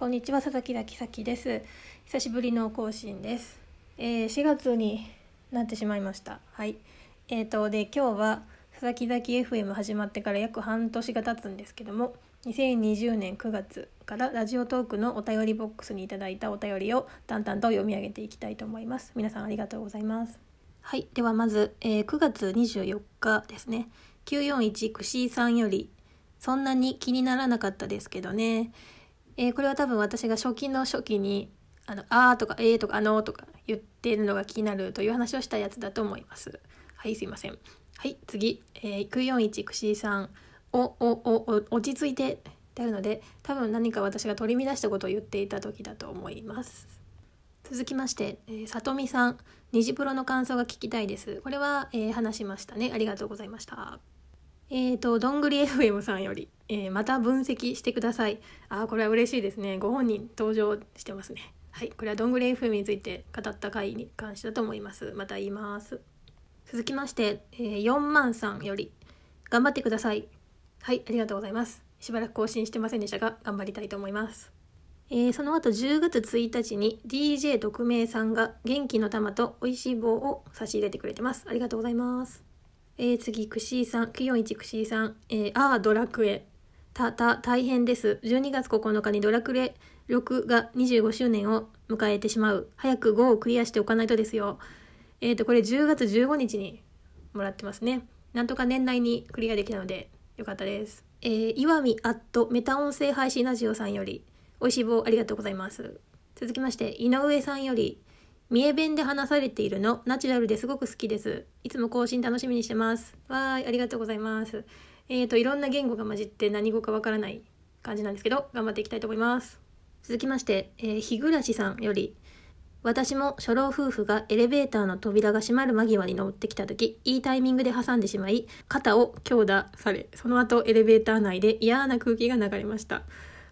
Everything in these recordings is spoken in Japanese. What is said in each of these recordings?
こんにちは佐々木咲咲です。久しぶりの更新です、えー、4月になってしまいました。はい。えーとで今日は佐々木咲 FM 始まってから約半年が経つんですけども2020年9月からラジオトークのお便りボックスにいただいたお便りを淡々と読み上げていきたいと思います。皆さんありがとうございます。はい。ではまず、えー9月24日ですね。941くしーさんよりそんなに気にならなかったですけどね。えーこれは多分私が初期の初期に「あのあー」とか「えー」とか「あのー」とか言っているのが気になるという話をしたやつだと思います。はいすいません。はい次、えー、941くしーさん「おおおお落ち着いて」ってあるので多分何か私が取り乱したことを言っていた時だと思います。続きまして、えー、さとみさん「虹プロの感想が聞きたいです」これは、えー話しましたねありがとうございました。えーと、どんぐり FM さんより、えーまた分析してください。あ、これは嬉しいですね。ご本人登場してますね。はい、これはどんぐり FM について語った回に関してだと思います。また言います。続きまして、えー、4万さんより、頑張ってください。はい、ありがとうございます。しばらく更新してませんでしたが、頑張りたいと思います。えーその後10月1日に DJ 特命さんが元気の玉と美味しい棒を差し入れてくれてます。ありがとうございます。えー、次、くしーさん、941くしーさん、えー、あードラクエ。た、た、大変です。12月9日にドラクエ6が25周年を迎えてしまう。早く5をクリアしておかないとですよ。えっ、と、これ10月15日にもらってますね。なんとか年内にクリアできたので、よかったです。えー、岩見アットメタ音声配信ラジオさんより、美味しい棒ありがとうございます。続きまして、井上さんより、三重弁で話されているのナチュラルですごく好きです。いつも更新楽しみにしてます。わーい、ありがとうございます。えーと、いろんな言語が混じって何語かわからない感じなんですけど、頑張っていきたいと思います。続きまして、えー、日暮さんより、私も初老夫婦がエレベーターの扉が閉まる間際に乗ってきた時、いいタイミングで挟んでしまい、肩を強打され、その後エレベーター内で嫌な空気が流れました。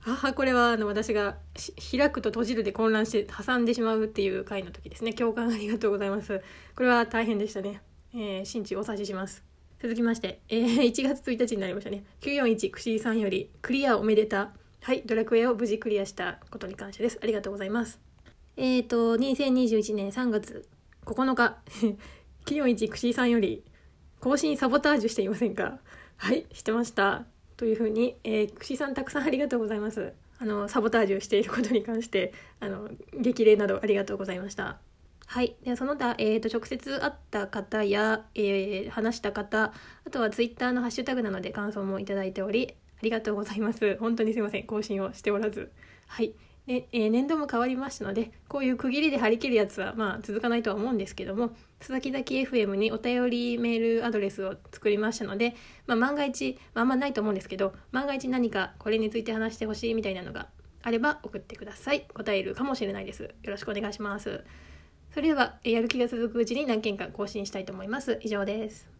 ああこれはあの私が開くと閉じるで混乱して挟んでしまうっていう回の時ですね。共感ありがとうございます。これは大変でしたね、えー、心中お察しします。続きまして、えー、1月1日になりましたね。941くしーさんよりクリアおめでた。はいドラクエを無事クリアしたことに感謝です。ありがとうございます。えーと2021年3月9日941くしーさんより更新サボタージュしていませんか？はいしてました。というふうに、えー、串さんたくさんありがとうございます。あの、サボタージュしていることに関して、あの、激励などありがとうございました。はい。で、その他、えっ、ー、と、直接会った方や、えー、話した方、あとはツイッターのハッシュタグなので感想もいただいており、ありがとうございます。本当にすいません。更新をしておらず。はい。で、えー、年度も変わりましたので、こういう区切りで張り切るやつは、まあ、続かないとは思うんですけども、佐々木崎 FM にお便りメールアドレスを作りましたので、まあ、万が一、まあ、あんまないと思うんですけど、万が一何かこれについて話してほしいみたいなのがあれば送ってください。答えるかもしれないです。よろしくお願いします。それでは、やる気が続くうちに何件か更新したいと思います。以上です。